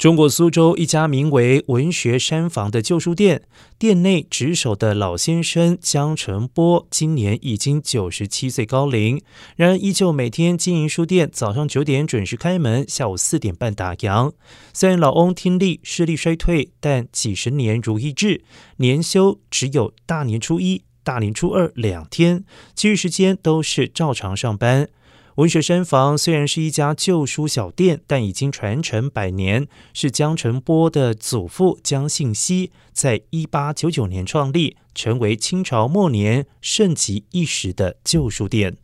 中国苏州一家名为“文学山房”的旧书店，店内值守的老先生江成波，今年已经九十七岁高龄，然而依旧每天经营书店，早上九点准时开门，下午四点半打烊。虽然老翁听力视力衰退，但几十年如一日，年休只有大年初一、大年初二两天，其余时间都是照常上班。文学山房虽然是一家旧书小店，但已经传承百年，是江澄波的祖父江信熙在一八九九年创立，成为清朝末年盛极一时的旧书店。